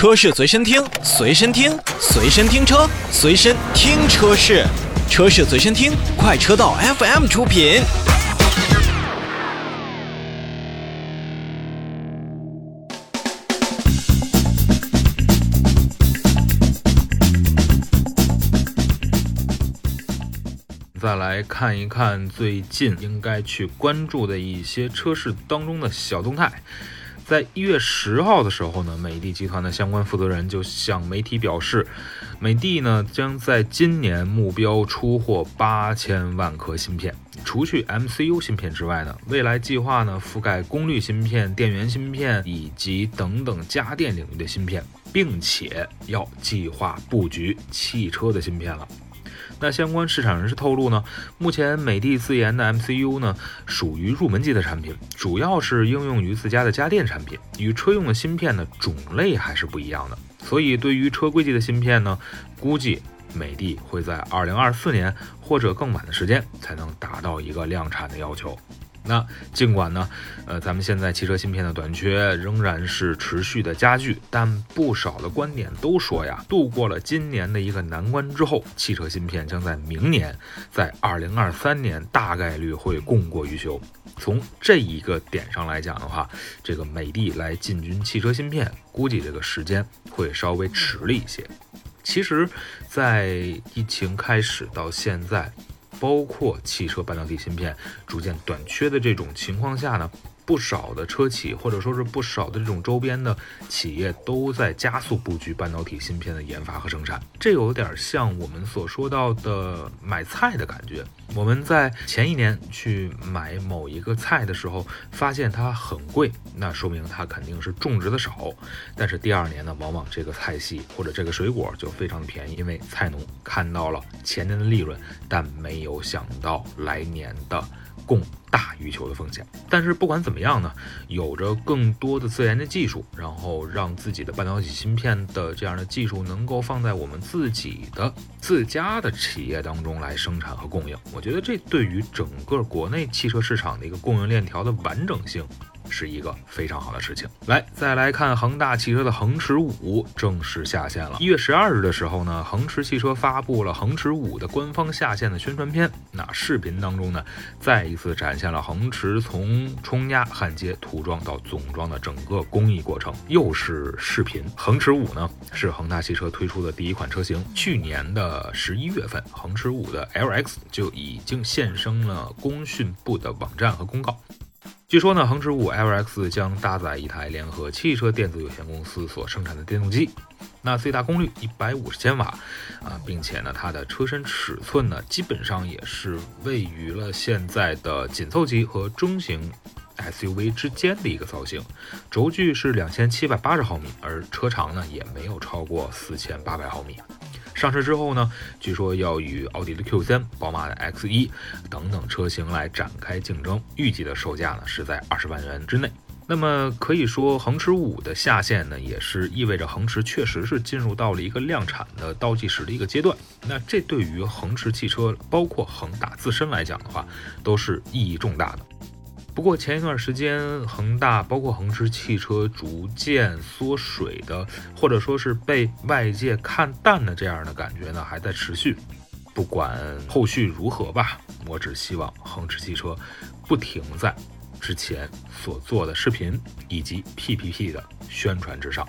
车市随身听，随身听，随身听车，随身听车市，车市随身听，快车道 FM 出品。再来看一看最近应该去关注的一些车市当中的小动态。在一月十号的时候呢，美的集团的相关负责人就向媒体表示，美的呢将在今年目标出货八千万颗芯片。除去 MCU 芯片之外呢，未来计划呢覆盖功率芯片、电源芯片以及等等家电领域的芯片，并且要计划布局汽车的芯片了。那相关市场人士透露呢，目前美的自研的 MCU 呢属于入门级的产品，主要是应用于自家的家电产品，与车用的芯片呢种类还是不一样的。所以对于车规级的芯片呢，估计美的会在二零二四年或者更晚的时间才能达到一个量产的要求。那尽管呢，呃，咱们现在汽车芯片的短缺仍然是持续的加剧，但不少的观点都说呀，度过了今年的一个难关之后，汽车芯片将在明年，在二零二三年大概率会供过于求。从这一个点上来讲的话，这个美的来进军汽车芯片，估计这个时间会稍微迟了一些。其实，在疫情开始到现在。包括汽车半导体芯片逐渐短缺的这种情况下呢？不少的车企，或者说是不少的这种周边的企业，都在加速布局半导体芯片的研发和生产。这有点像我们所说到的买菜的感觉。我们在前一年去买某一个菜的时候，发现它很贵，那说明它肯定是种植的少。但是第二年呢，往往这个菜系或者这个水果就非常的便宜，因为菜农看到了前年的利润，但没有想到来年的。供大于求的风险，但是不管怎么样呢，有着更多的自研的技术，然后让自己的半导体芯片的这样的技术能够放在我们自己的自家的企业当中来生产和供应，我觉得这对于整个国内汽车市场的一个供应链条的完整性。是一个非常好的事情。来，再来看恒大汽车的恒驰五正式下线了。一月十二日的时候呢，恒驰汽车发布了恒驰五的官方下线的宣传片。那视频当中呢，再一次展现了恒驰从冲压、焊接、涂装到总装的整个工艺过程。又是视频。恒驰五呢，是恒大汽车推出的第一款车型。去年的十一月份，恒驰五的 LX 就已经现身了工信部的网站和公告。据说呢，恒驰五 LX 将搭载一台联合汽车电子有限公司所生产的电动机，那最大功率一百五十千瓦啊，并且呢，它的车身尺寸呢，基本上也是位于了现在的紧凑级和中型 SUV 之间的一个造型，轴距是两千七百八十毫米，而车长呢，也没有超过四千八百毫米。上市之后呢，据说要与奥迪的 Q3、宝马的 X1 等等车型来展开竞争，预计的售价呢是在二十万元之内。那么可以说，恒驰五的下线呢，也是意味着恒驰确实是进入到了一个量产的倒计时的一个阶段。那这对于恒驰汽车，包括恒大自身来讲的话，都是意义重大的。不过前一段时间，恒大包括恒驰汽车逐渐缩水的，或者说是被外界看淡的这样的感觉呢，还在持续。不管后续如何吧，我只希望恒驰汽车不停在之前所做的视频以及 PPT 的宣传之上。